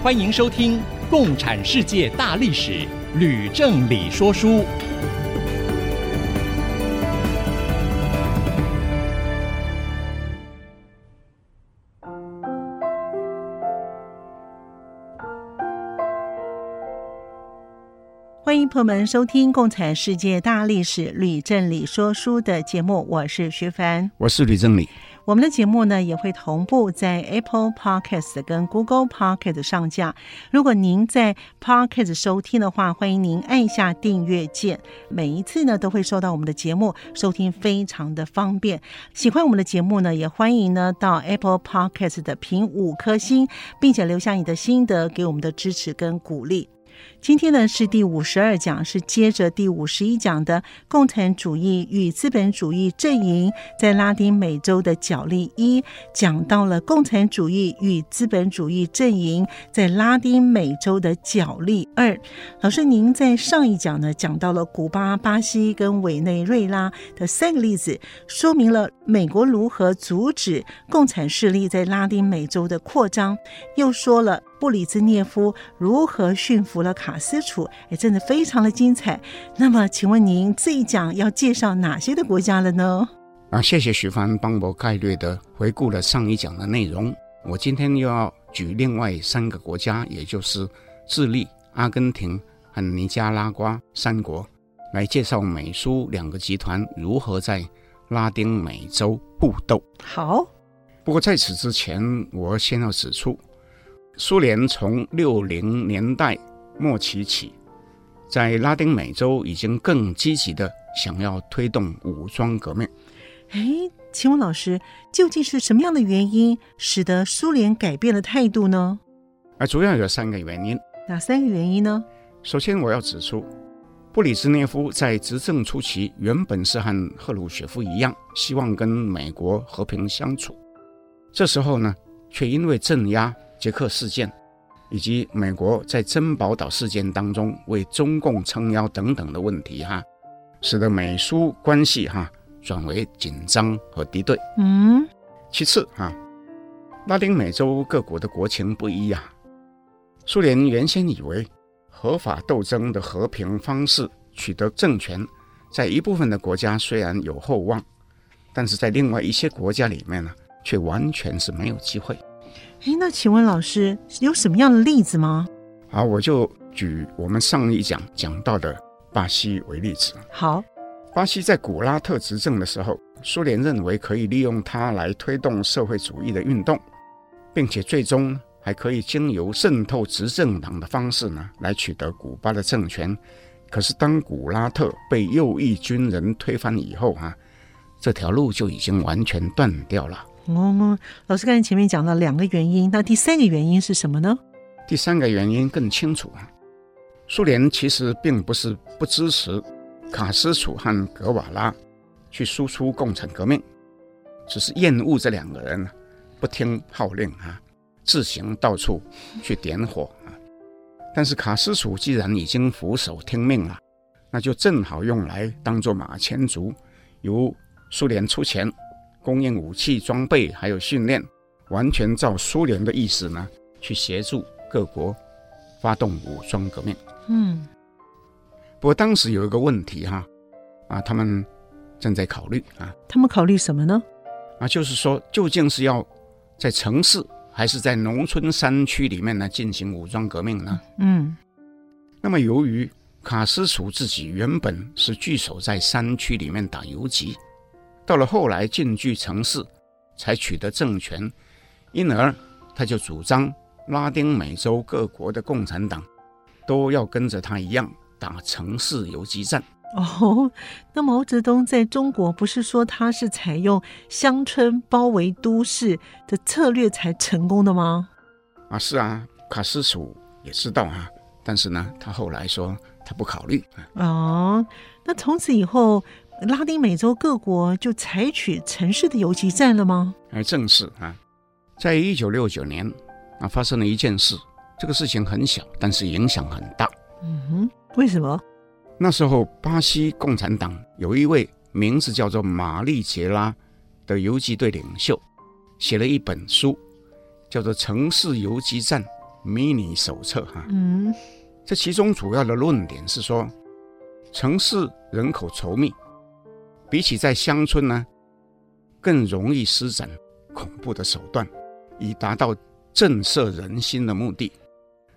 欢迎收听《共产世界大历史》，吕正理说书。欢迎朋友们收听《共产世界大历史》，吕正理说书的节目。我是徐凡，我是吕正理。我们的节目呢，也会同步在 Apple Podcast 跟 Google Podcast 上架。如果您在 Podcast 收听的话，欢迎您按下订阅键，每一次呢都会收到我们的节目，收听非常的方便。喜欢我们的节目呢，也欢迎呢到 Apple Podcast 的评五颗星，并且留下你的心得，给我们的支持跟鼓励。今天呢是第五十二讲，是接着第五十一讲的共产主义与资本主义阵营在拉丁美洲的角力一，讲到了共产主义与资本主义阵营在拉丁美洲的角力二。老师，您在上一讲呢讲到了古巴、巴西跟委内瑞拉的三个例子，说明了美国如何阻止共产势力在拉丁美洲的扩张，又说了。布里兹涅夫如何驯服了卡斯楚？也，真的非常的精彩。那么，请问您这一讲要介绍哪些的国家了呢？啊，谢谢徐帆帮我概略的回顾了上一讲的内容。我今天又要举另外三个国家，也就是智利、阿根廷和尼加拉瓜三国，来介绍美苏两个集团如何在拉丁美洲互斗。好，不过在此之前，我先要指出。苏联从六零年代末期起，在拉丁美洲已经更积极地想要推动武装革命。哎，请问老师，究竟是什么样的原因使得苏联改变了态度呢？啊，主要有三个原因。哪三个原因呢？首先，我要指出，布里兹涅夫在执政初期原本是和赫鲁雪夫一样，希望跟美国和平相处。这时候呢，却因为镇压。捷克事件，以及美国在珍宝岛事件当中为中共撑腰等等的问题，哈，使得美苏关系哈转为紧张和敌对。嗯，其次哈，拉丁美洲各国的国情不一啊。苏联原先以为合法斗争的和平方式取得政权，在一部分的国家虽然有厚望，但是在另外一些国家里面呢，却完全是没有机会。哎，那请问老师有什么样的例子吗？好，我就举我们上一讲讲到的巴西为例子。好，巴西在古拉特执政的时候，苏联认为可以利用它来推动社会主义的运动，并且最终还可以经由渗透执政党的方式呢，来取得古巴的政权。可是当古拉特被右翼军人推翻以后，啊，这条路就已经完全断掉了。哦，老师刚才前面讲了两个原因，那第三个原因是什么呢？第三个原因更清楚啊，苏联其实并不是不支持卡斯楚和格瓦拉去输出共产革命，只是厌恶这两个人不听号令啊，自行到处去点火啊。但是卡斯楚既然已经俯首听命了，那就正好用来当做马前卒，由苏联出钱。供应武器装备，还有训练，完全照苏联的意思呢，去协助各国发动武装革命。嗯，不过当时有一个问题哈，啊，他们正在考虑啊，他们考虑什么呢？啊，就是说，究竟是要在城市还是在农村山区里面呢进行武装革命呢？嗯，那么由于卡斯楚自己原本是据守在山区里面打游击。到了后来进驻城市，才取得政权，因而他就主张拉丁美洲各国的共产党都要跟着他一样打城市游击战。哦，那毛泽东在中国不是说他是采用乡村包围都市的策略才成功的吗？啊，是啊，卡斯楚也知道啊，但是呢，他后来说他不考虑。哦，那从此以后，拉丁美洲各国就采取城市的游击战了吗？还正是啊，在一九六九年啊，发生了一件事，这个事情很小，但是影响很大。嗯哼，为什么？那时候巴西共产党有一位名字叫做玛丽杰拉的游击队领袖，写了一本书，叫做《城市游击战迷你手册》哈。嗯，这其中主要的论点是说，城市人口稠密，比起在乡村呢，更容易施展恐怖的手段，以达到震慑人心的目的。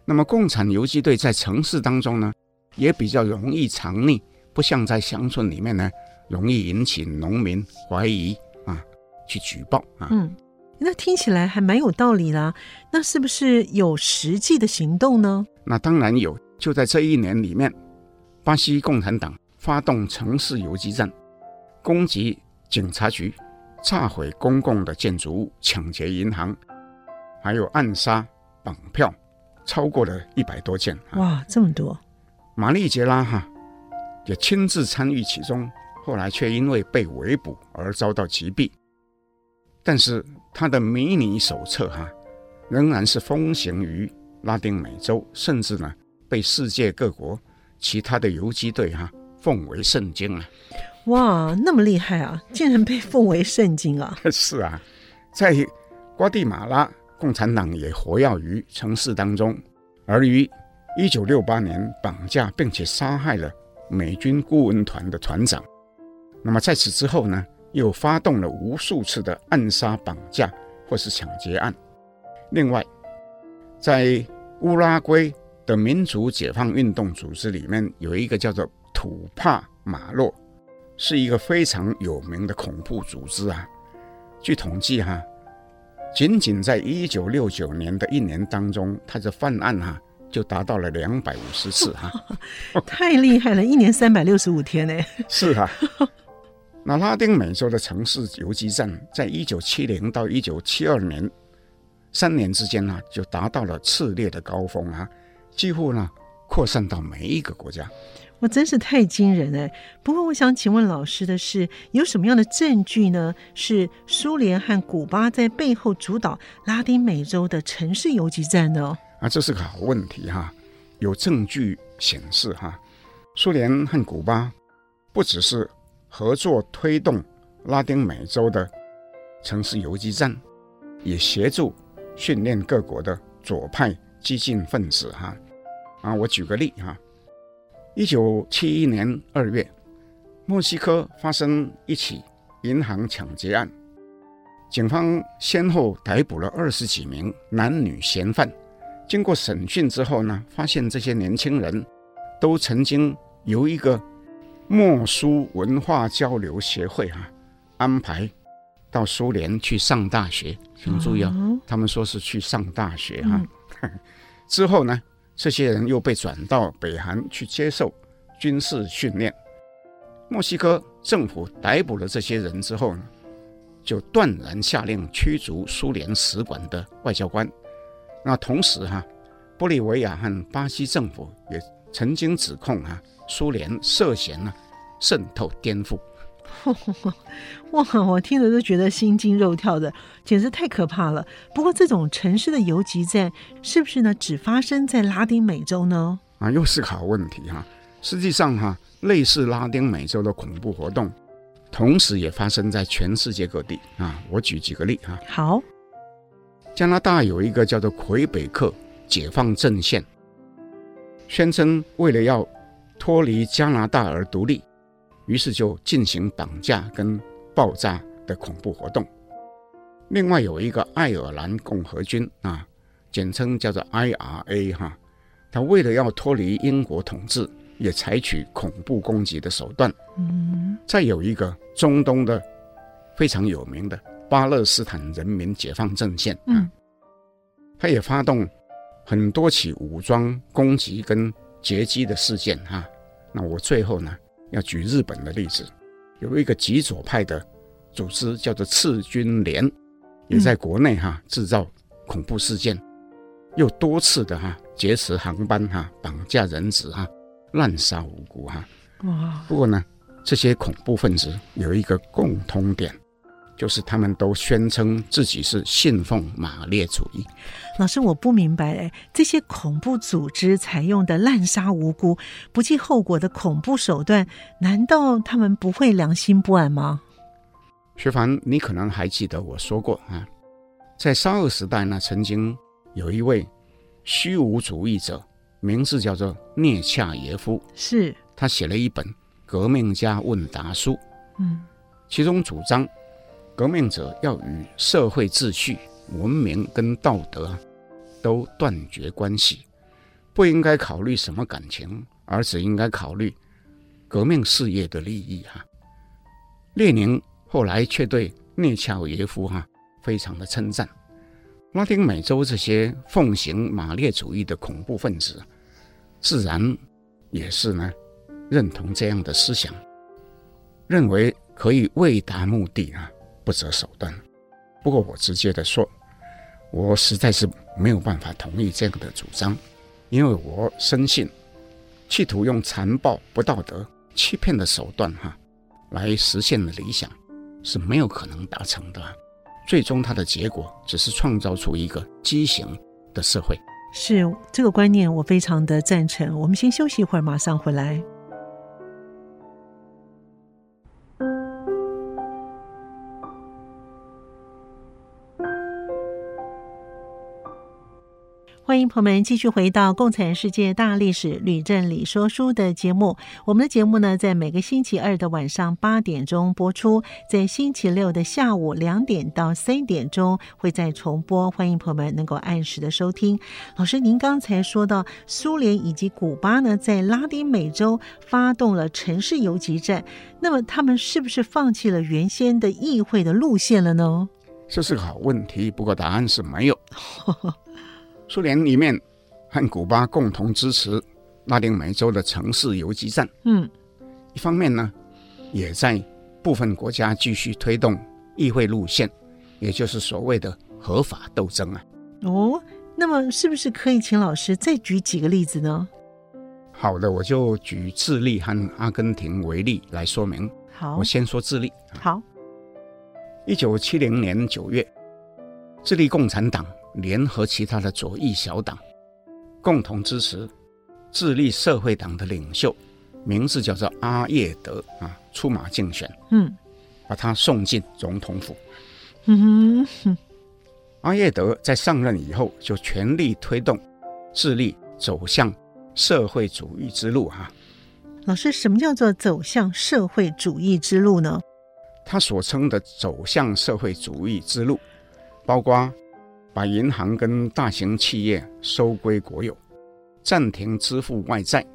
那么，共产游击队在城市当中呢，也比较容易藏匿，不像在乡村里面呢，容易引起农民怀疑啊，去举报啊。嗯，那听起来还蛮有道理啦。那是不是有实际的行动呢？那当然有。就在这一年里面，巴西共产党发动城市游击战，攻击警察局，炸毁公共的建筑物，抢劫银行，还有暗杀、绑票，超过了一百多件。哇，这么多！玛丽杰拉哈也亲自参与其中，后来却因为被围捕而遭到击毙。但是他的迷你手册哈仍然是风行于拉丁美洲，甚至呢被世界各国其他的游击队哈奉为圣经啊！哇，那么厉害啊，竟然被奉为圣经啊！是啊，在瓜地马拉，共产党也活跃于城市当中，而于。一九六八年，绑架并且杀害了美军顾问团的团长。那么在此之后呢，又发动了无数次的暗杀、绑架或是抢劫案。另外，在乌拉圭的民族解放运动组织里面，有一个叫做土帕马洛，是一个非常有名的恐怖组织啊。据统计哈，仅仅在一九六九年的一年当中，他的犯案哈。就达到了两百五十次哈，太厉害了！一年三百六十五天呢。是啊，那拉丁美洲的城市游击战，在一九七零到一九七二年三年之间呢，就达到了炽烈的高峰啊，几乎呢扩散到每一个国家。我真是太惊人哎！不过我想请问老师的是，有什么样的证据呢？是苏联和古巴在背后主导拉丁美洲的城市游击战呢？啊，这是个好问题哈！有证据显示哈，苏联和古巴不只是合作推动拉丁美洲的城市游击战，也协助训练各国的左派激进分子哈。啊，我举个例哈，一九七一年二月，墨西哥发生一起银行抢劫案，警方先后逮捕了二十几名男女嫌犯。经过审讯之后呢，发现这些年轻人都曾经由一个墨苏文化交流协会哈、啊、安排到苏联去上大学，请注意哦，他们说是去上大学哈、啊。之后呢，这些人又被转到北韩去接受军事训练。墨西哥政府逮捕了这些人之后呢，就断然下令驱逐苏联使馆的外交官。那同时哈，玻利维亚和巴西政府也曾经指控哈苏联涉嫌呢渗透颠覆。哇，我听着都觉得心惊肉跳的，简直太可怕了。不过这种城市的游击战是不是呢？只发生在拉丁美洲呢？啊，又是个好问题哈。实际上哈，类似拉丁美洲的恐怖活动，同时也发生在全世界各地啊。我举几个例哈。好。加拿大有一个叫做魁北克解放阵线，宣称为了要脱离加拿大而独立，于是就进行绑架跟爆炸的恐怖活动。另外有一个爱尔兰共和军啊，简称叫做 IRA 哈，他为了要脱离英国统治，也采取恐怖攻击的手段。嗯，再有一个中东的非常有名的。巴勒斯坦人民解放阵线，嗯，他也发动很多起武装攻击跟劫机的事件，哈。那我最后呢，要举日本的例子，有一个极左派的组织叫做赤军联，也在国内哈制造恐怖事件，又多次的哈劫持航班哈，绑架人质哈，滥杀无辜哈。哇！不过呢，这些恐怖分子有一个共通点。就是他们都宣称自己是信奉马列主义。老师，我不明白哎，这些恐怖组织采用的滥杀无辜、不计后果的恐怖手段，难道他们不会良心不安吗？学凡，你可能还记得我说过啊，在沙俄时代呢，曾经有一位虚无主义者，名字叫做涅恰耶夫，是他写了一本《革命家问答书》，嗯，其中主张。革命者要与社会秩序、文明跟道德都断绝关系，不应该考虑什么感情，而只应该考虑革命事业的利益。哈，列宁后来却对聂恰耶夫哈非常的称赞。拉丁美洲这些奉行马列主义的恐怖分子，自然也是呢认同这样的思想，认为可以为达目的啊。不择手段。不过我直接的说，我实在是没有办法同意这样的主张，因为我深信，企图用残暴、不道德、欺骗的手段哈，来实现的理想是没有可能达成的。最终，它的结果只是创造出一个畸形的社会。是这个观念，我非常的赞成。我们先休息一会儿，马上回来。欢迎朋友们继续回到《共产世界大历史吕振理说书》的节目。我们的节目呢，在每个星期二的晚上八点钟播出，在星期六的下午两点到三点钟会再重播。欢迎朋友们能够按时的收听。老师，您刚才说到苏联以及古巴呢，在拉丁美洲发动了城市游击战，那么他们是不是放弃了原先的议会的路线了呢？这是个好问题，不过答案是没有。苏联里面和古巴共同支持拉丁美洲的城市游击战。嗯，一方面呢，也在部分国家继续推动议会路线，也就是所谓的合法斗争啊。哦，那么是不是可以请老师再举几个例子呢？好的，我就举智利和阿根廷为例来说明。好，我先说智利。好，一九七零年九月，智利共产党。联合其他的左翼小党，共同支持智利社会党的领袖，名字叫做阿叶德啊，出马竞选，嗯，把他送进总统府。嗯哼，阿叶德在上任以后，就全力推动智利走向社会主义之路。哈，老师，什么叫做走向社会主义之路呢？他所称的走向社会主义之路，包括。把银行跟大型企业收归国有，暂停支付外债，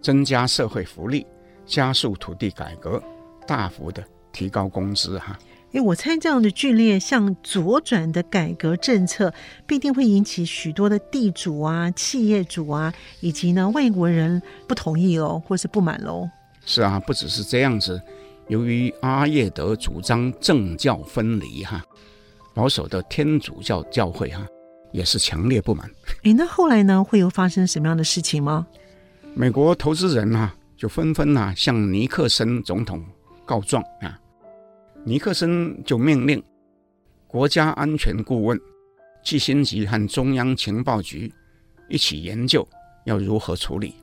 增加社会福利，加速土地改革，大幅的提高工资。哈，哎，我猜这样的剧烈向左转的改革政策，必定会引起许多的地主啊、企业主啊，以及呢外国人不同意哦，或是不满喽。是啊，不只是这样子，由于阿叶德主张政教分离，哈。保守的天主教教会哈、啊，也是强烈不满。诶，那后来呢，会有发生什么样的事情吗？美国投资人啊，就纷纷啊向尼克森总统告状啊。尼克森就命令国家安全顾问基辛吉和中央情报局一起研究要如何处理。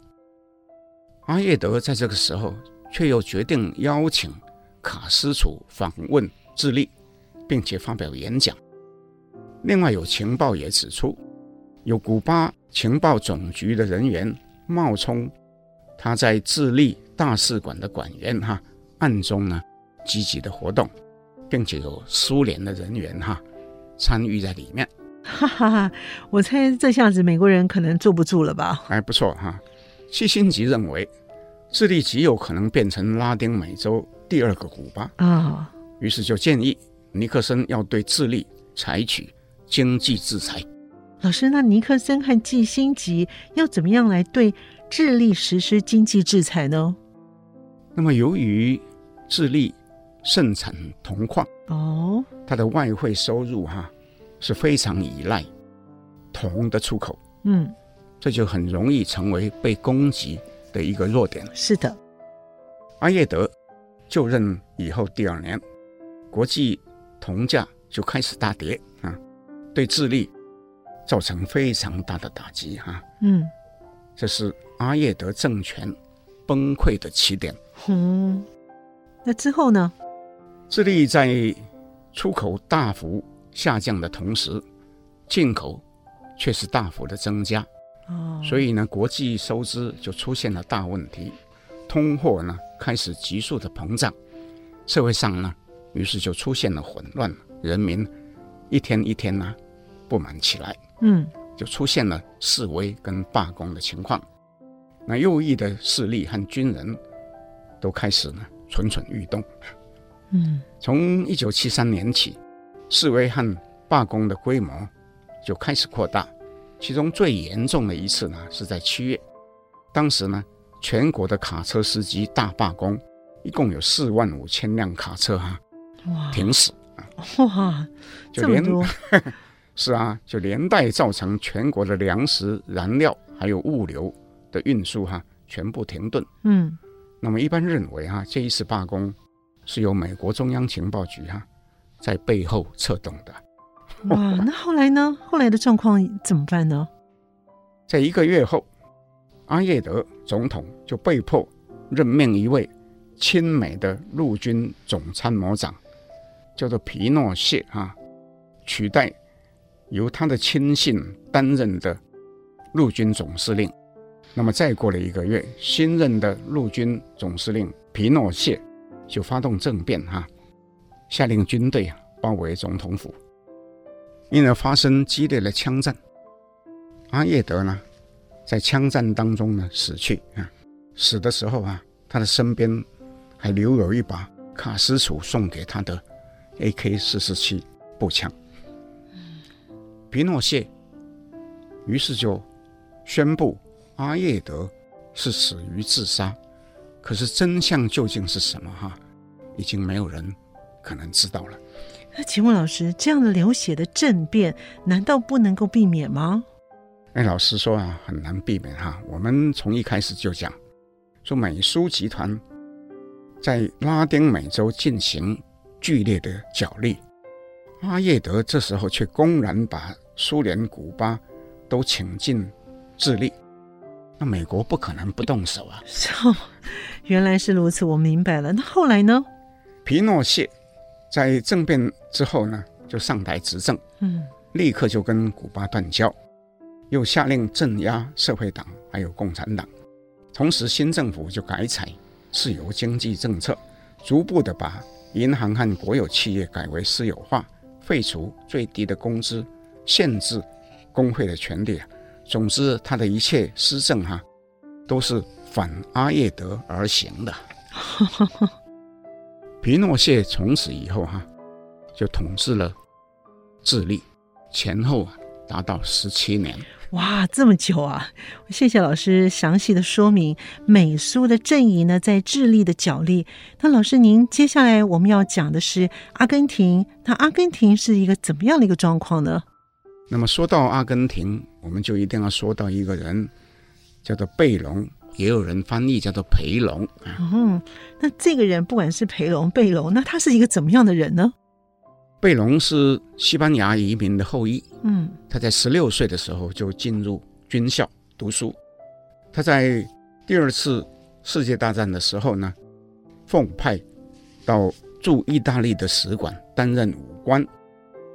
阿叶德在这个时候却又决定邀请卡斯楚访问智利。并且发表演讲。另外，有情报也指出，有古巴情报总局的人员冒充他在智利大使馆的馆员，哈，暗中呢积极的活动，并且有苏联的人员哈参与在里面。哈哈哈，我猜这下子美国人可能坐不住了吧？还不错哈。基辛吉认为，智利极有可能变成拉丁美洲第二个古巴啊，哦，于是就建议。尼克森要对智利采取经济制裁。老师，那尼克森和季辛吉要怎么样来对智利实施经济制裁呢？那么，由于智利盛产铜矿，哦，它的外汇收入哈是非常依赖铜铜的出口，嗯，这就很容易成为被攻击的一个弱点。是的，阿叶德就任以后第二年，国际铜价就开始大跌啊，对智利造成非常大的打击哈、啊。嗯，这是阿叶德政权崩溃的起点。嗯，那之后呢？智利在出口大幅下降的同时，进口却是大幅的增加。哦，所以呢，国际收支就出现了大问题，通货呢开始急速的膨胀，社会上呢，于是就出现了混乱，人民一天一天呢不满起来。嗯，就出现了示威跟罢工的情况。那右翼的势力和军人都开始呢蠢蠢欲动。嗯，从一九七三年起，示威和罢工的规模就开始扩大。其中最严重的一次呢，是在七月，当时呢，全国的卡车司机大罢工，一共有四万五千辆卡车哈、停驶啊，哇，就连这么多，是啊，就连带造成全国的粮食、燃料还有物流的运输哈、啊，全部停顿。嗯，那么一般认为哈、啊，这一次罢工是由美国中央情报局哈、啊，在背后策动的。哇，那后来呢？后来的状况怎么办呢？在一个月后，阿耶德总统就被迫任命一位亲美的陆军总参谋长，叫做皮诺谢啊，取代由他的亲信担任的陆军总司令。那么再过了一个月，新任的陆军总司令皮诺谢就发动政变哈，下令军队包围总统府。因而发生激烈的枪战，阿叶德呢，在枪战当中呢死去啊，死的时候啊，他的身边还留有一把卡斯楚送给他的 AK 四十七步枪。皮诺谢于是就宣布阿叶德是死于自杀，可是真相究竟是什么哈，已经没有人可能知道了。那请问老师，这样的流血的政变，难道不能够避免吗？哎，老实说啊，很难避免哈。我们从一开始就讲，说美苏集团在拉丁美洲进行剧烈的角力，阿叶德这时候却公然把苏联、古巴都请进智利，那美国不可能不动手啊。哦，原来是如此，我明白了。那后来呢？皮诺谢。在政变之后呢，就上台执政，嗯，立刻就跟古巴断交，又下令镇压社会党还有共产党，同时新政府就改采自由经济政策，逐步的把银行和国有企业改为私有化，废除最低的工资，限制工会的权利。总之，他的一切施政哈，都是反阿叶德而行的。皮诺谢从此以后哈，就统治了智利，前后啊达到十七年。哇，这么久啊！谢谢老师详细的说明美苏的阵营呢，在智利的角力。那老师，您接下来我们要讲的是阿根廷。那阿根廷是一个怎么样的一个状况呢？那么说到阿根廷，我们就一定要说到一个人，叫做贝隆。也有人翻译叫做培龙。嗯，那这个人不管是培龙、贝隆，那他是一个怎么样的人呢？贝隆是西班牙移民的后裔。嗯，他在十六岁的时候就进入军校读书。他在第二次世界大战的时候呢，奉派到驻意大利的使馆担任武官，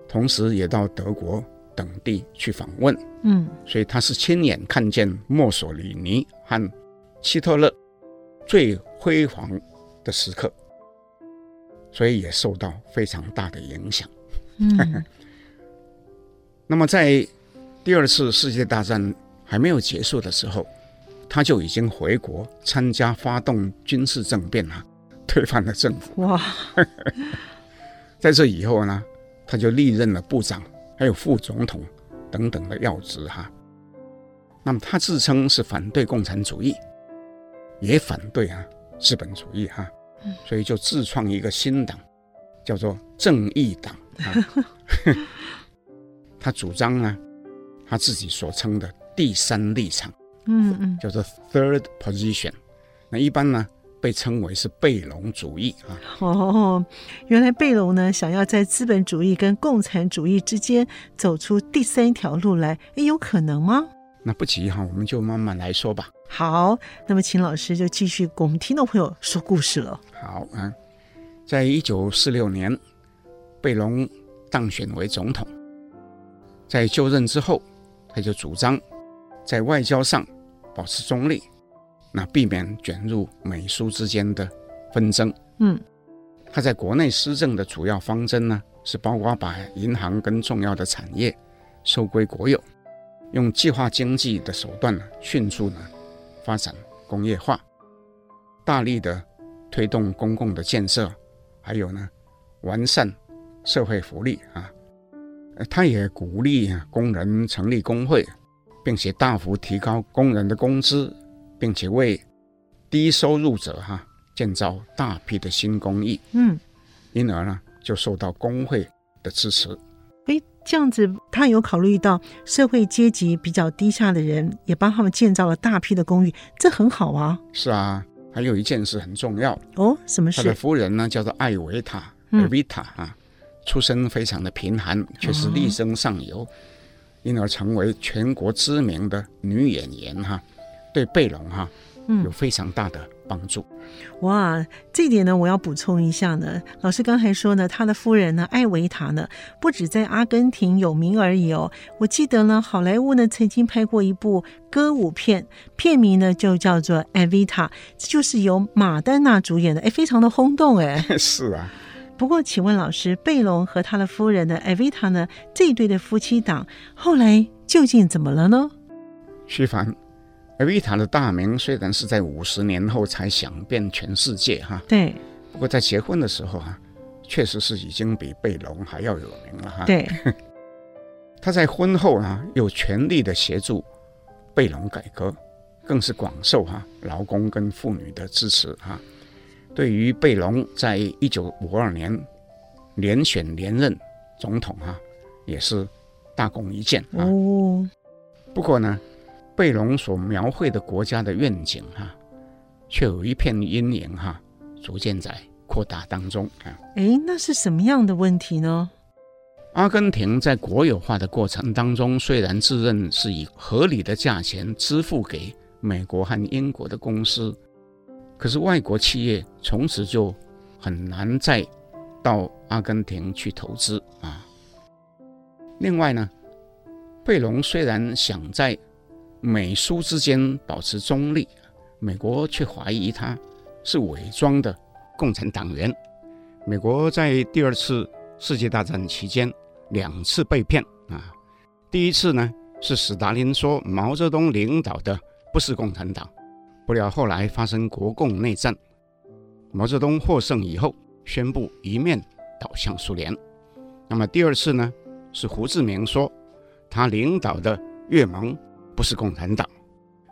同时也到德国等地去访问。嗯，所以他是亲眼看见墨索里尼和希特勒最辉煌的时刻，所以也受到非常大的影响。嗯，那么在第二次世界大战还没有结束的时候，他就已经回国参加发动军事政变了，推翻了政府。哇！在这以后呢，他就历任了部长，还有副总统等等的要职哈。那么他自称是反对共产主义。也反对啊资本主义哈、啊，所以就自创一个新党，叫做正义党啊。他主张呢，他自己所称的第三立场，嗯嗯，叫做 third position。那一般呢，被称为是贝隆主义啊。哦，原来贝隆呢，想要在资本主义跟共产主义之间走出第三条路来，诶，有可能吗？那不急哈，我们就慢慢来说吧。好，那么请老师就继续给我们听众朋友说故事了。好啊，在一九四六年，贝隆当选为总统，在就任之后，他就主张在外交上保持中立，那避免卷入美苏之间的纷争。嗯，他在国内施政的主要方针呢，是包括把银行跟重要的产业收归国有。用计划经济的手段呢，迅速呢发展工业化，大力的推动公共的建设，还有呢完善社会福利啊。他也鼓励工人成立工会，并且大幅提高工人的工资，并且为低收入者哈建造大批的新公寓。嗯，因而呢就受到工会的支持。诶，这样子，他有考虑到社会阶级比较低下的人，也帮他们建造了大批的公寓，这很好啊。是啊，还有一件事很重要哦，什么事？他的夫人呢，叫做艾维塔，艾维塔啊，出身非常的贫寒，却是力争上游，哦、因而成为全国知名的女演员哈，对贝隆哈，嗯有非常大的帮助。哇，这点呢，我要补充一下呢。老师刚才说呢，他的夫人呢，艾维塔呢，不止在阿根廷有名而已哦。我记得呢，好莱坞呢曾经拍过一部歌舞片，片名呢就叫做《艾维塔》，这就是由马丹娜主演的，哎，非常的轰动哎。是啊。不过，请问老师，贝隆和他的夫人呢艾维塔呢，这一对的夫妻档后来究竟怎么了呢？徐凡。艾维塔的大名虽然是在五十年后才响遍全世界哈，对，不过在结婚的时候啊，确实是已经比贝隆还要有名了哈。对，他在婚后啊，又全力的协助贝隆改革，更是广受哈劳工跟妇女的支持哈。对于贝隆在一九五二年连选连任总统哈，也是大功一件啊。哦，不过呢。贝隆所描绘的国家的愿景，哈，却有一片阴影，哈，逐渐在扩大当中啊。诶，那是什么样的问题呢？阿根廷在国有化的过程当中，虽然自认是以合理的价钱支付给美国和英国的公司，可是外国企业从此就很难再到阿根廷去投资啊。另外呢，贝隆虽然想在美苏之间保持中立，美国却怀疑他是伪装的共产党员。美国在第二次世界大战期间两次被骗啊，第一次呢是史达林说毛泽东领导的不是共产党，不料后来发生国共内战，毛泽东获胜以后宣布一面倒向苏联。那么第二次呢是胡志明说他领导的越盟。不是共产党，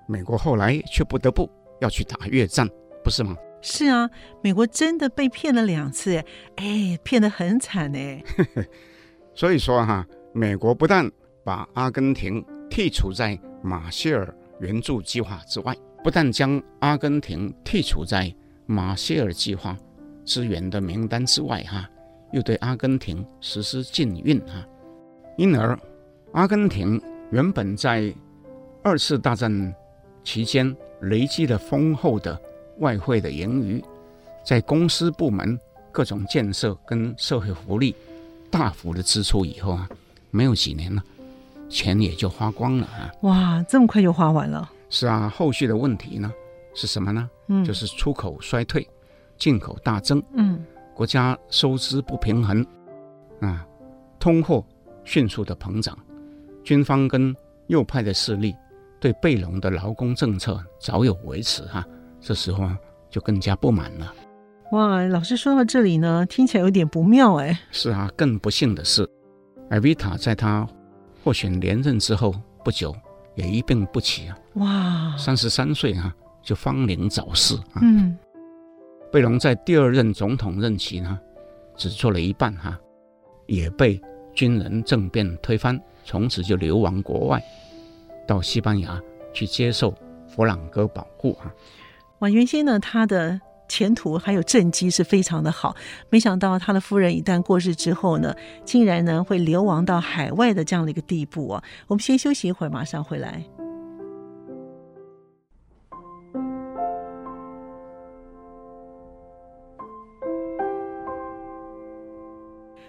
美国后来却不得不要去打越战，不是吗？是啊，美国真的被骗了两次，哎，骗得很惨哎。所以说哈，美国不但把阿根廷剔除在马歇尔援助计划之外，不但将阿根廷剔除在马歇尔计划支援的名单之外哈，又对阿根廷实施禁运哈，因而阿根廷原本在二次大战期间累积了丰厚的外汇的盈余，在公司部门各种建设跟社会福利大幅的支出以后啊，没有几年了，钱也就花光了啊！哇，这么快就花完了？是啊，后续的问题呢是什么呢？嗯，就是出口衰退，进口大增，嗯，国家收支不平衡，啊，通货迅速的膨胀，军方跟右派的势力。对贝隆的劳工政策早有维持哈，这时候就更加不满了。哇，老师说到这里呢，听起来有点不妙哎。是啊，更不幸的是，艾维塔在他获选连任之后不久也一病不起啊。哇，三十三岁啊就芳龄早逝啊。嗯，贝隆在第二任总统任期呢，只做了一半哈，也被军人政变推翻，从此就流亡国外，到西班牙去接受佛朗哥保护啊。哇，原先呢，他的前途还有政绩是非常的好，没想到他的夫人一旦过世之后呢，竟然呢会流亡到海外的这样的一个地步啊。我们先休息一会儿，马上回来。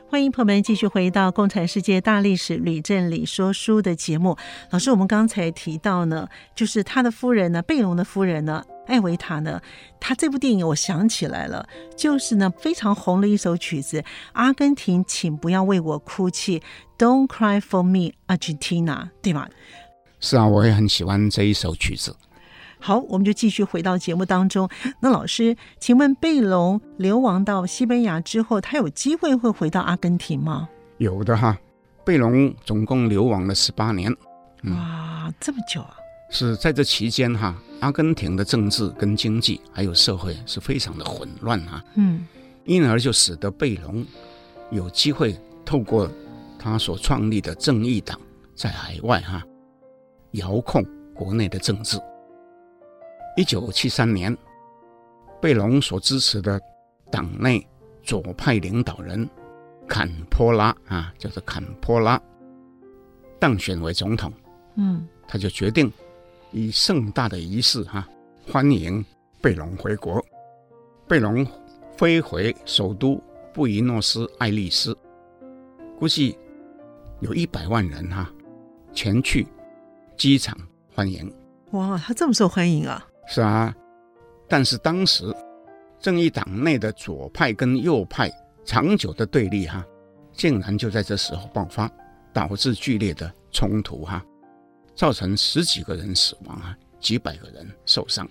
欢迎朋友们继续回到《共产世界大历史吕振理说书》的节目。老师，我们刚才提到呢，就是他的夫人呢，贝隆的夫人呢，艾维塔呢，他这部电影我想起来了，就是呢非常红的一首曲子《阿根廷，请不要为我哭泣》，Don't cry for me, Argentina，对吗？是啊，我也很喜欢这一首曲子。好，我们就继续回到节目当中。那老师，请问贝隆流亡到西班牙之后，他有机会会回到阿根廷吗？有的哈，贝隆总共流亡了十八年。嗯、哇，这么久啊！是在这期间哈，阿根廷的政治跟经济还有社会是非常的混乱啊。嗯，因而就使得贝隆有机会透过他所创立的正义党，在海外哈遥控国内的政治。一九七三年，贝隆所支持的党内左派领导人坎波拉啊，叫做坎波拉，当选为总统。嗯，他就决定以盛大的仪式哈、啊、欢迎贝隆回国。贝隆飞回首都布宜诺斯艾利斯，估计有一百万人哈、啊、前去机场欢迎。哇，他这么受欢迎啊！是啊，但是当时正义党内的左派跟右派长久的对立哈，竟然就在这时候爆发，导致剧烈的冲突哈，造成十几个人死亡啊，几百个人受伤。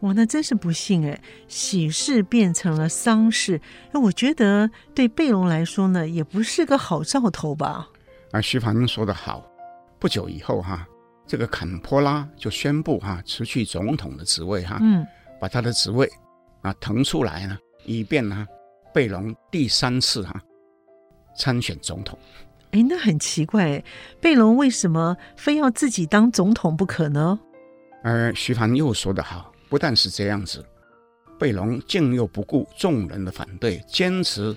哇，那真是不幸哎，喜事变成了丧事。那我觉得对贝隆来说呢，也不是个好兆头吧？啊，徐帆说的好，不久以后哈。这个坎波拉就宣布哈辞去总统的职位哈，嗯，把他的职位啊腾出来呢，以便呢贝隆第三次哈参选总统。哎，那很奇怪，贝隆为什么非要自己当总统不可呢？而徐凡又说得好，不但是这样子，贝隆竟又不顾众人的反对，坚持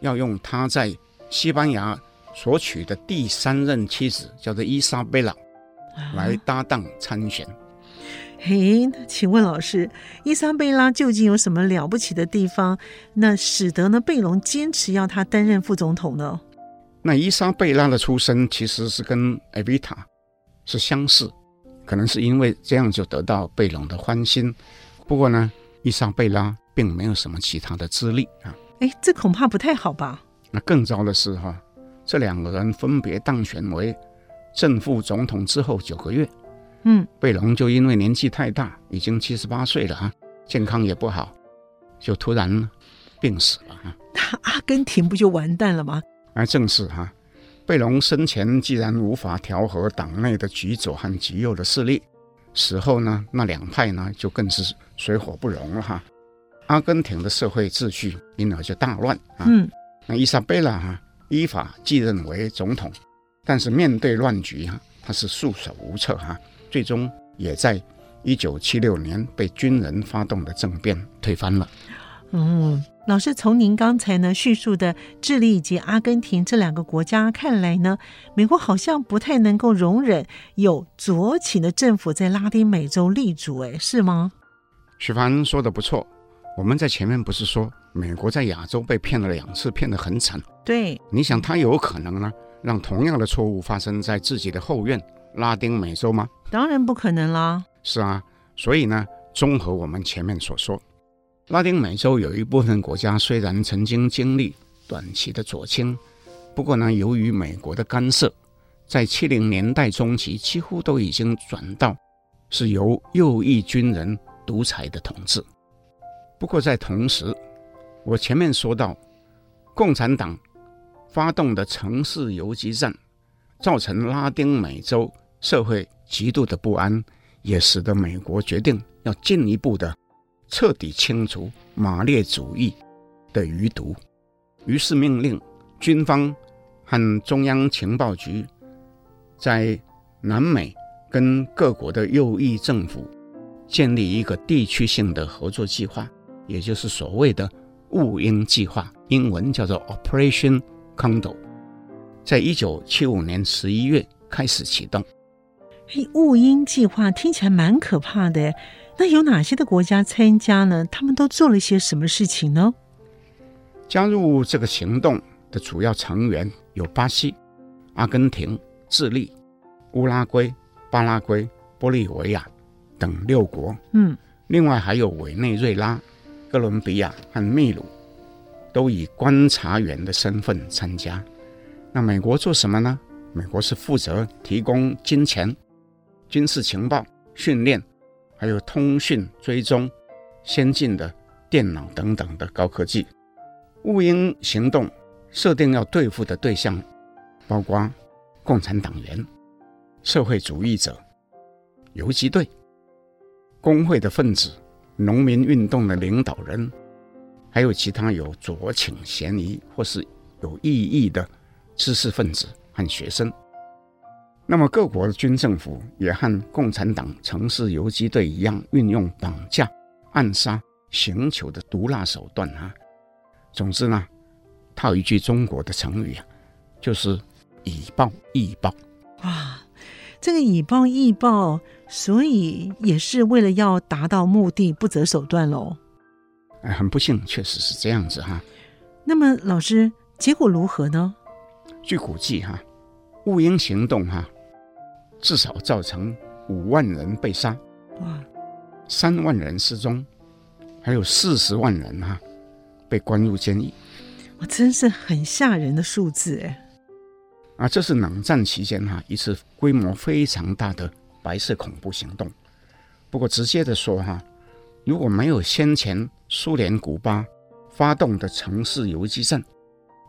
要用他在西班牙所娶的第三任妻子，叫做伊莎贝拉。来搭档参选。嘿，请问老师，伊莎贝拉究竟有什么了不起的地方？那使得呢贝隆坚持要他担任副总统呢？那伊莎贝拉的出身其实是跟艾维塔是相似，可能是因为这样就得到贝隆的欢心。不过呢，伊莎贝拉并没有什么其他的资历啊。哎，这恐怕不太好吧？那更糟的是哈，这两个人分别当选为。正副总统之后九个月，嗯，贝隆就因为年纪太大，已经七十八岁了啊，健康也不好，就突然病死了啊。那阿根廷不就完蛋了吗？而正是哈，贝隆生前既然无法调和党内的极左和极右的势力，死后呢，那两派呢就更是水火不容了哈。阿根廷的社会秩序因而就大乱啊。嗯，那伊莎贝拉哈依法继任为总统。但是面对乱局哈，他是束手无策哈，最终也在一九七六年被军人发动的政变推翻了。嗯，老师从您刚才呢叙述的智利以及阿根廷这两个国家看来呢，美国好像不太能够容忍有左倾的政府在拉丁美洲立足，哎，是吗？许凡说的不错，我们在前面不是说美国在亚洲被骗了两次，骗得很惨。对，你想他有可能呢？让同样的错误发生在自己的后院拉丁美洲吗？当然不可能啦。是啊，所以呢，综合我们前面所说，拉丁美洲有一部分国家虽然曾经经历短期的左倾，不过呢，由于美国的干涉，在七零年代中期几乎都已经转到是由右翼军人独裁的统治。不过在同时，我前面说到，共产党。发动的城市游击战，造成拉丁美洲社会极度的不安，也使得美国决定要进一步的彻底清除马列主义的余毒，于是命令军方和中央情报局在南美跟各国的右翼政府建立一个地区性的合作计划，也就是所谓的雾鹰计划，英文叫做 Operation Condor，在一九七五年十一月开始启动。嘿，雾鹰计划听起来蛮可怕的，那有哪些的国家参加呢？他们都做了些什么事情呢？加入这个行动的主要成员有巴西、阿根廷、智利、乌拉圭、巴拉圭、玻利维亚等六国。嗯，另外还有委内瑞拉、哥伦比亚和秘鲁，都以观察员的身份参加。那美国做什么呢？美国是负责提供金钱。军事情报、训练，还有通讯追踪、先进的电脑等等的高科技。雾鹰行动设定要对付的对象，包括共产党员、社会主义者、游击队、工会的分子、农民运动的领导人，还有其他有酌情嫌疑或是有异议的知识分子和学生。那么各国的军政府也和共产党城市游击队一样，运用绑架、暗杀、刑求的毒辣手段啊。总之呢，套一句中国的成语啊，就是以暴易暴。哇，这个以暴易暴，所以也是为了要达到目的，不择手段喽。哎，很不幸，确实是这样子哈。那么老师，结果如何呢？据估计哈，雾鹰行动哈。至少造成五万人被杀，哇，三万人失踪，还有四十万人哈、啊、被关入监狱，哇，真是很吓人的数字哎！啊，这是冷战期间哈、啊、一次规模非常大的白色恐怖行动。不过直接的说哈、啊，如果没有先前苏联古巴发动的城市游击战，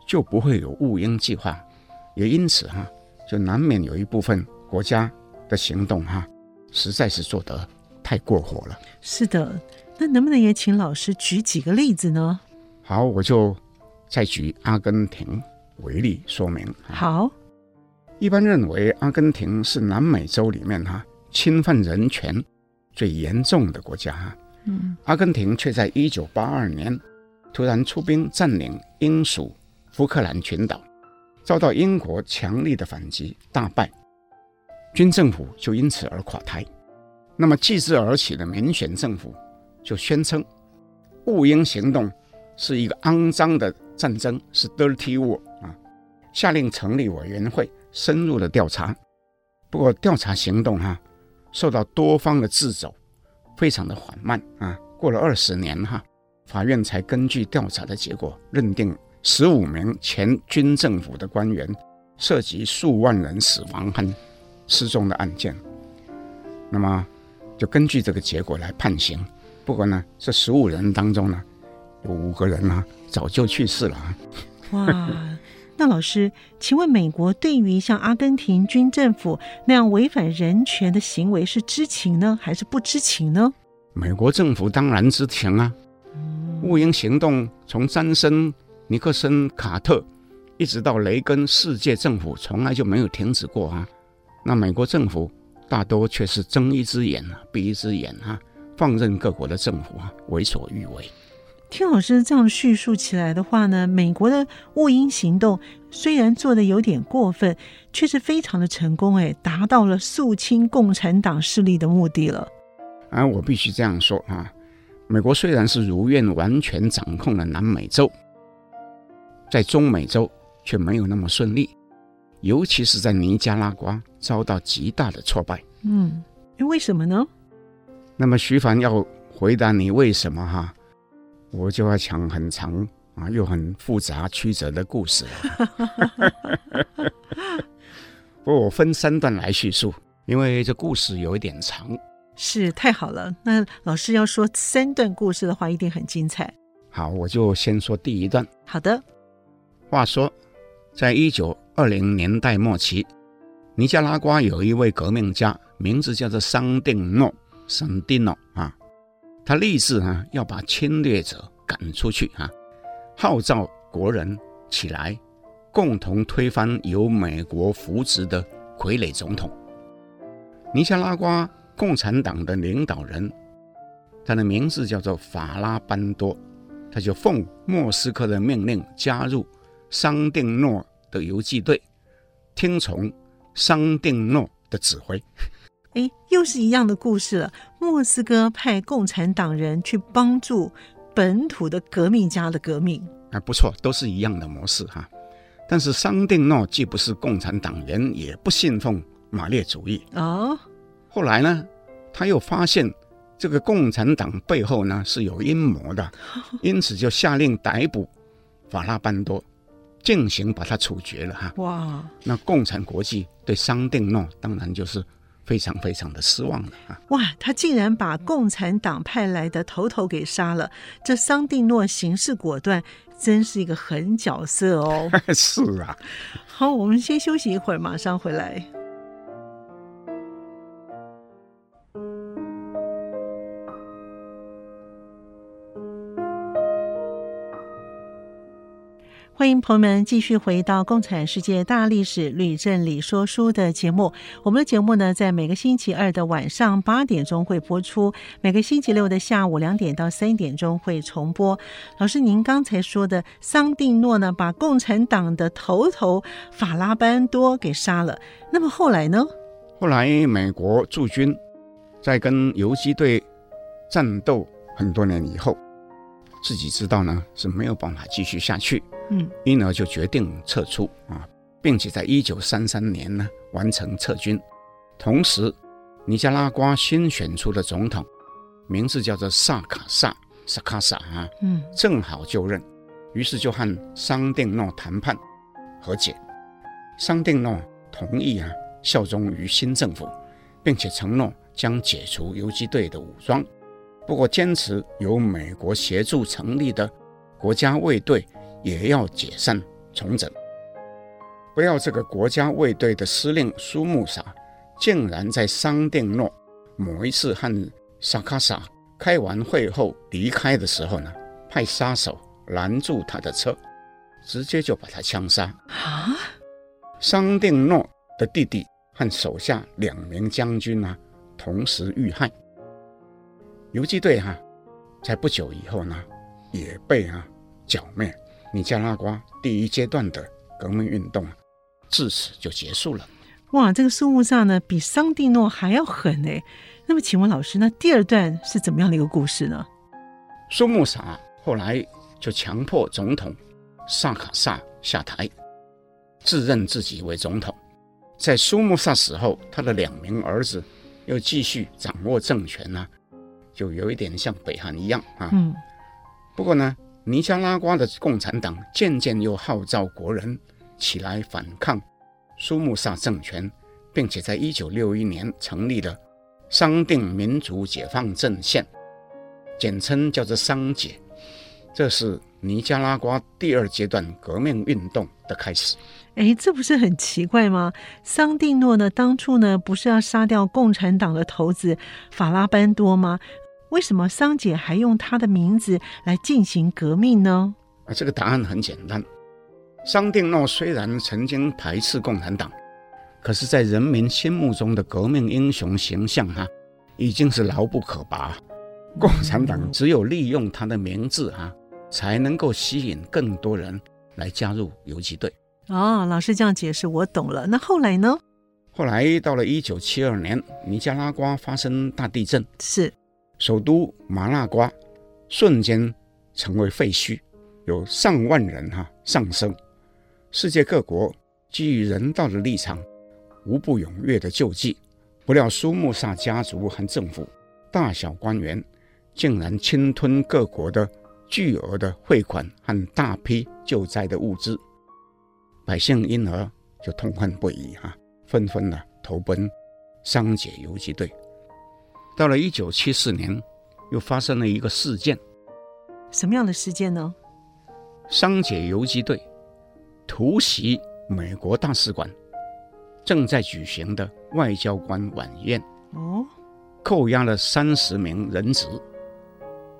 就不会有雾鹰计划，也因此哈、啊，就难免有一部分。国家的行动哈，实在是做得太过火了。是的，那能不能也请老师举几个例子呢？好，我就再举阿根廷为例说明。好，一般认为阿根廷是南美洲里面哈侵犯人权最严重的国家哈。阿根廷却在一九八二年突然出兵占领英属福克兰群岛，遭到英国强力的反击，大败。军政府就因此而垮台，那么继之而起的民选政府就宣称，雾英行动是一个肮脏的战争，是 dirty war 啊，下令成立委员会深入的调查。不过调查行动哈、受到多方的掣肘，非常的缓慢啊。过了二十年哈、啊，法院才根据调查的结果认定十五名前军政府的官员涉及数万人死亡和。失踪的案件，那么就根据这个结果来判刑。不过呢，这十五人当中呢，有五个人呢、啊、早就去世了。哇，那老师，请问美国对于像阿根廷军政府那样违反人权的行为是知情呢，还是不知情呢？美国政府当然知情啊。雾鹰行动从詹森、尼克森、卡特，一直到雷根，世界政府从来就没有停止过啊。那美国政府大多却是睁一只眼闭一只眼啊，放任各国的政府啊为所欲为。听老师这样叙述起来的话呢，美国的雾鹰行动虽然做的有点过分，却是非常的成功，哎，达到了肃清共产党势力的目的了。啊，我必须这样说啊，美国虽然是如愿完全掌控了南美洲，在中美洲却没有那么顺利。尤其是在尼加拉瓜遭到极大的挫败。嗯，为什么呢？那么徐凡要回答你为什么哈，我就要讲很长啊又很复杂曲折的故事了。不过我分三段来叙述，因为这故事有一点长。是，太好了，那老师要说三段故事的话，一定很精彩。好，我就先说第一段。好的。话说，在一九二零年代末期，尼加拉瓜有一位革命家，名字叫做桑定诺（桑蒂诺）啊，他立志啊要把侵略者赶出去啊，号召国人起来，共同推翻由美国扶植的傀儡总统。尼加拉瓜共产党的领导人，他的名字叫做法拉班多，他就奉莫斯科的命令加入桑定诺的游击队，听从桑定诺的指挥。哎，又是一样的故事了。莫斯科派共产党人去帮助本土的革命家的革命，啊，不错，都是一样的模式哈。但是桑定诺既不是共产党人，也不信奉马列主义哦。后来呢，他又发现这个共产党背后呢是有阴谋的，因此就下令逮捕法拉班多，进行把他处决了哈。哇！那共产国际对桑定诺当然就是非常非常的失望了啊！哇，他竟然把共产党派来的头头给杀了，这桑蒂诺行事果断，真是一个狠角色哦。是啊，好，我们先休息一会儿，马上回来。欢迎朋友们继续回到《共产世界大历史吕正理说书》的节目。我们的节目呢，在每个星期二的晚上八点钟会播出，每个星期六的下午两点到三点钟会重播。老师，您刚才说的桑定诺呢，把共产党的头头法拉班多给杀了。那么后来呢？后来美国驻军在跟游击队战斗很多年以后，自己知道呢是没有办法继续下去。嗯，因而就决定撤出啊，并且在一九三三年呢完成撤军。同时，尼加拉瓜新选出的总统名字叫做萨卡萨萨卡萨啊，嗯，正好就任，于是就和桑定诺谈判和解。桑定诺同意啊效忠于新政府，并且承诺将解除游击队的武装，不过坚持由美国协助成立的国家卫队。也要解散重整，不要这个国家卫队的司令苏穆萨竟然在桑定诺某一次和萨卡萨开完会后离开的时候呢，派杀手拦住他的车，直接就把他枪杀。啊！桑定诺的弟弟和手下两名将军呢，同时遇害。游击队哈、啊，在不久以后呢，也被啊剿灭。尼加拉瓜第一阶段的革命运动至此就结束了。哇，这个苏穆萨呢，比桑蒂诺还要狠哎。那么，请问老师，那第二段是怎么样的一个故事呢？苏穆萨后来就强迫总统萨卡萨下台，自认自己为总统。在苏穆萨死后，他的两名儿子又继续掌握政权呢，就有一点像北韩一样啊。嗯。不过呢。尼加拉瓜的共产党渐渐又号召国人起来反抗苏穆萨政权，并且在一九六一年成立了桑定民族解放阵线，简称叫做桑解。这是尼加拉瓜第二阶段革命运动的开始。哎，这不是很奇怪吗？桑定诺呢，当初呢，不是要杀掉共产党的头子法拉班多吗？为什么桑姐还用他的名字来进行革命呢？啊，这个答案很简单。桑定诺虽然曾经排斥共产党，可是，在人民心目中的革命英雄形象哈，已经是牢不可拔。共产党只有利用他的名字哈，才能够吸引更多人来加入游击队。哦，老师这样解释，我懂了。那后来呢？后来到了一九七二年，尼加拉瓜发生大地震，是。首都马那瓜瞬间成为废墟，有上万人哈丧生。世界各国基于人道的立场，无不踊跃的救济。不料苏穆萨家族和政府大小官员竟然侵吞各国的巨额的汇款和大批救灾的物资，百姓因而就痛恨不已哈，纷纷的投奔桑解游击队。到了一九七四年，又发生了一个事件。什么样的事件呢？桑解游击队突袭美国大使馆，正在举行的外交官晚宴。哦，扣押了三十名人质，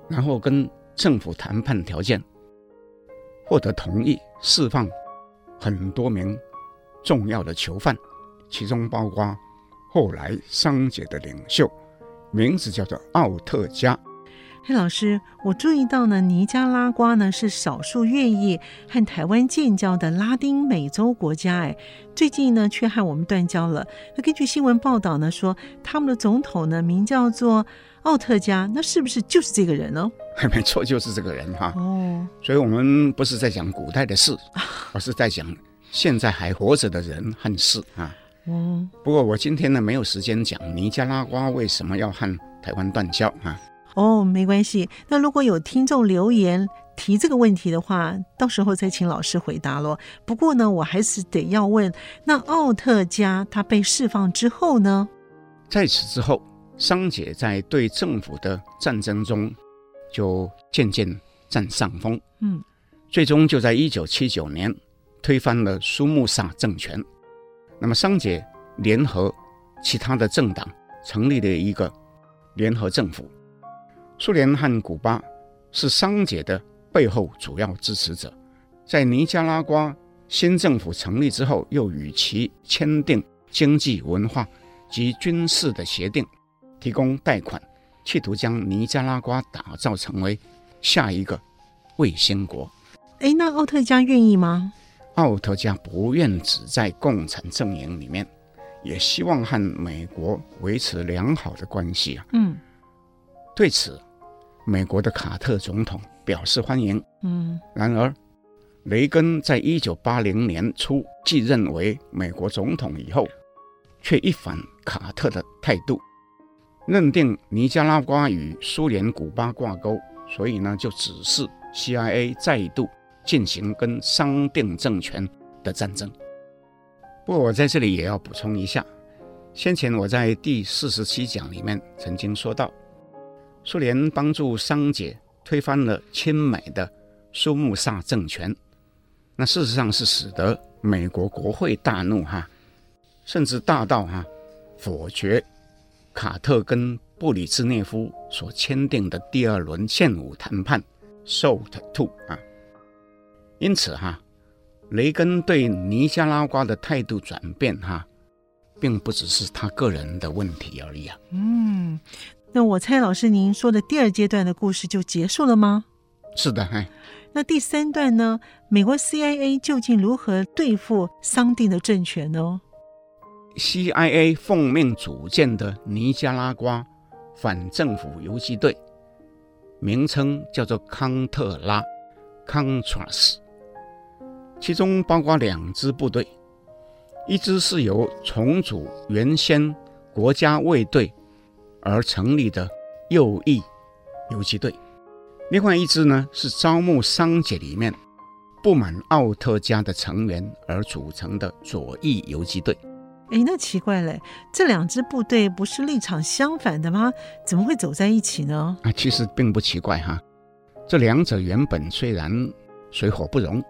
然后跟政府谈判条件，获得同意释放很多名重要的囚犯，其中包括后来桑结的领袖，名字叫做奥特加。嘿，老师，我注意到呢，尼加拉瓜呢是少数愿意和台湾建交的拉丁美洲国家，哎，最近呢却和我们断交了。那根据新闻报道呢，说他们的总统呢名叫做奥特加，那是不是就是这个人呢？没错，就是这个人哈。哦，所以我们不是在讲古代的事，而是在讲现在还活着的人和事啊。嗯，不过我今天呢没有时间讲尼加拉瓜为什么要和台湾断交啊。哦，没关系。那如果有听众留言提这个问题的话，到时候再请老师回答喽。不过呢，我还是得要问：那奥特加他被释放之后呢？在此之后，桑姐在对政府的战争中就渐渐占上风。嗯，最终就在一九七九年推翻了苏穆萨政权。那么，桑杰联合其他的政党成立了一个联合政府。苏联和古巴是桑杰的背后主要支持者，在尼加拉瓜新政府成立之后，又与其签订经济、文化及军事的协定，提供贷款，企图将尼加拉瓜打造成为下一个卫星国。哎，那奥特加愿意吗？奥特加不愿只在共产阵营里面，也希望和美国维持良好的关系啊。嗯，对此。美国的卡特总统表示欢迎。嗯，然而，雷根在一九八零年初继任为美国总统以后，却一反卡特的态度，认定尼加拉瓜与苏联、古巴挂钩，所以呢，就指示 CIA 再度进行跟商定政权的战争。不过，我在这里也要补充一下，先前我在第四十七讲里面曾经说到。苏联帮助桑结推翻了亲美的苏穆萨政权，那事实上是使得美国国会大怒哈，甚至大到哈否决卡特跟布里兹涅夫所签订的第二轮现武谈判 SALT II 啊。因此哈，雷根对尼加拉瓜的态度转变哈，并不只是他个人的问题而已啊。嗯。那我猜老师您说的第二阶段的故事就结束了吗？是的，哎。那第三段呢？美国 CIA 究竟如何对付桑定的政权呢？CIA 奉命组建的尼加拉瓜反政府游击队，名称叫做康特拉 （Contras），其中包括两支部队，一支是由重组原先国家卫队。而成立的右翼游击队，另外一支呢是招募商界里面不满奥特加的成员而组成的左翼游击队。哎，那奇怪嘞，这两支部队不是立场相反的吗？怎么会走在一起呢？啊，其实并不奇怪哈。这两者原本虽然水火不容，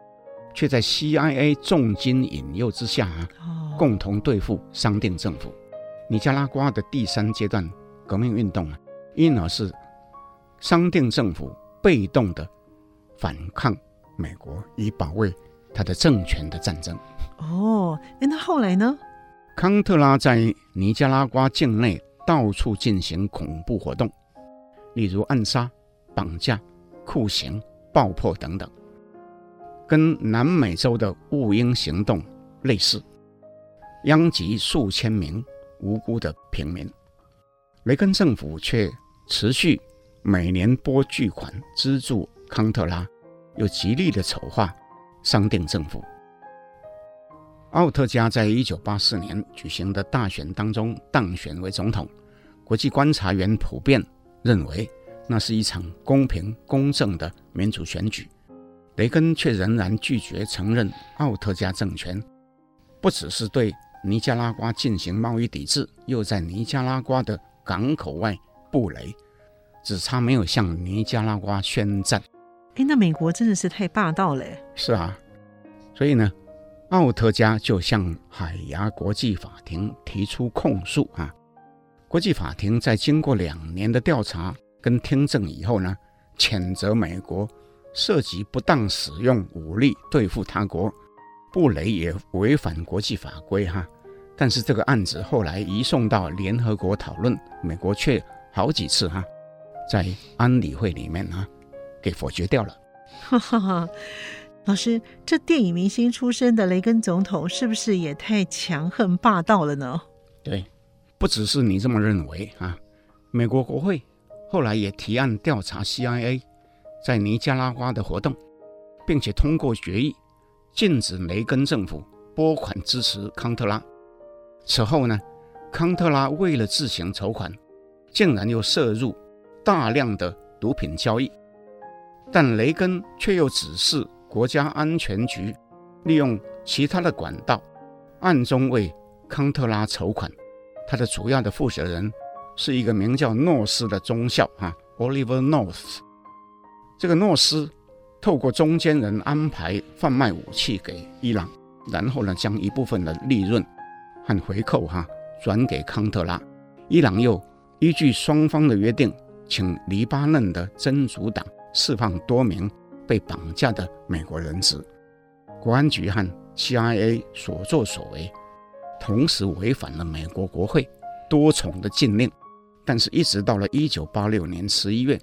却在 CIA 重金引诱之下啊，共同对付商定政府。尼加拉瓜的第三阶段。革命运动啊，因而是商定政府被动的反抗美国，以保卫他的政权的战争。哦，那后来呢？康特拉在尼加拉瓜境内到处进行恐怖活动，例如暗杀、绑架、酷刑、爆破等等，跟南美洲的雾鹰行动类似，殃及数千名无辜的平民。雷根政府却持续每年拨巨款资助康特拉，又极力的丑化商定政府。奥特加在一九八四年举行的大选当中当选为总统，国际观察员普遍认为那是一场公平公正的民主选举。雷根却仍然拒绝承认奥特加政权，不只是对尼加拉瓜进行贸易抵制，又在尼加拉瓜的港口外布雷，只差没有向尼加拉瓜宣战。哎，那美国真的是太霸道了。是啊，所以呢，奥特加就向海牙国际法庭提出控诉啊。国际法庭在经过两年的调查跟听证以后呢，谴责美国涉及不当使用武力对付他国，布雷也违反国际法规哈，但是这个案子后来移送到联合国讨论，美国却好几次哈、啊，在安理会里面啊给否决掉了。哈哈哈，老师，这电影明星出身的雷根总统是不是也太强横霸道了呢？对，不只是你这么认为啊，美国国会后来也提案调查 CIA 在尼加拉瓜的活动，并且通过决议禁止雷根政府拨款支持康特拉。此后呢，康特拉为了自行筹款，竟然又涉入大量的毒品交易，但雷根却又指示国家安全局利用其他的管道，暗中为康特拉筹款。他的主要的负责人是一个名叫诺斯的中校啊，Oliver North。这个诺斯透过中间人安排贩卖武器给伊朗，然后呢，将一部分的利润。和回扣哈转给康特拉，伊朗又依据双方的约定，请黎巴嫩的真主党释放多名被绑架的美国人质。国安局和 CIA 所作所为，同时违反了美国国会多重的禁令。但是，一直到了一九八六年十一月，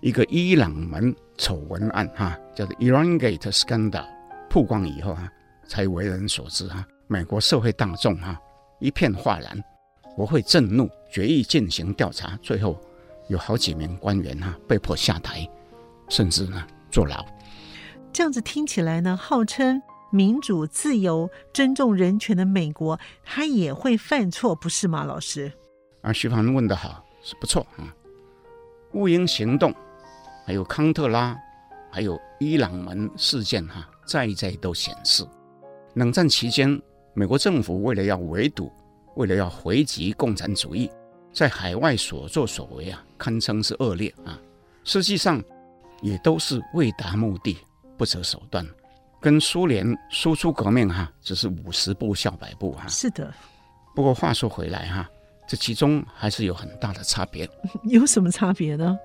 一个伊朗门丑闻案哈，叫做 Irangate Scandal 曝光以后啊，才为人所知哈。美国社会大众哈、啊、一片哗然，国会震怒，决议进行调查，最后有好几名官员哈、啊、被迫下台，甚至呢坐牢。这样子听起来呢，号称民主、自由、尊重人权的美国，他也会犯错，不是吗？老师？啊，徐凡问得好，是不错啊。雾鹰行动，还有康特拉，还有伊朗门事件哈、啊，再再都显示，冷战期间。美国政府为了要围堵，为了要回击共产主义，在海外所作所为啊，堪称是恶劣啊。实际上，也都是为达目的不择手段，跟苏联输出革命哈、啊，只是五十步笑百步哈、啊。是的。不过话说回来哈、啊，这其中还是有很大的差别。有什么差别呢？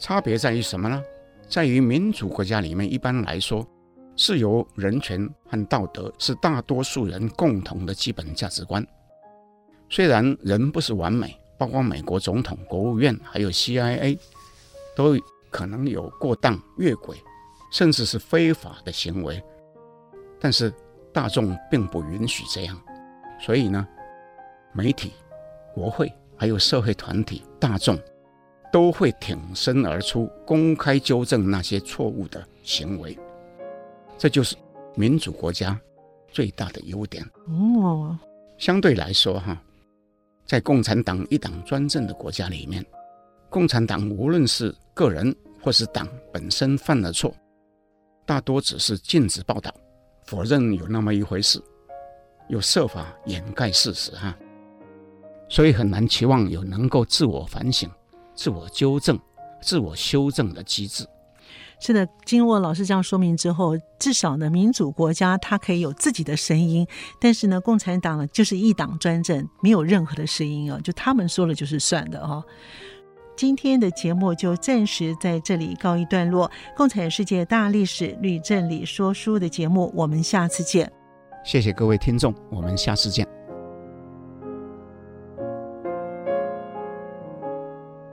差别在于什么呢？在于民主国家里面，一般来说。自由、人权和道德是大多数人共同的基本价值观。虽然人不是完美，包括美国总统、国务院还有 CIA，都可能有过当、越轨，甚至是非法的行为，但是大众并不允许这样。所以呢，媒体、国会还有社会团体、大众都会挺身而出，公开纠正那些错误的行为。这就是民主国家最大的优点哦。相对来说，哈，在共产党一党专政的国家里面，共产党无论是个人或是党本身犯了错，大多只是禁止报道，否认有那么一回事，又设法掩盖事实，哈。所以很难期望有能够自我反省、自我纠正、自我修正的机制。是的，经过老师这样说明之后，至少呢，民主国家它可以有自己的声音，但是呢，共产党呢就是一党专政，没有任何的声音哦，就他们说了就是算的哦。今天的节目就暂时在这里告一段落，《共产世界大历史吕正理说书》的节目，我们下次见。谢谢各位听众，我们下次见。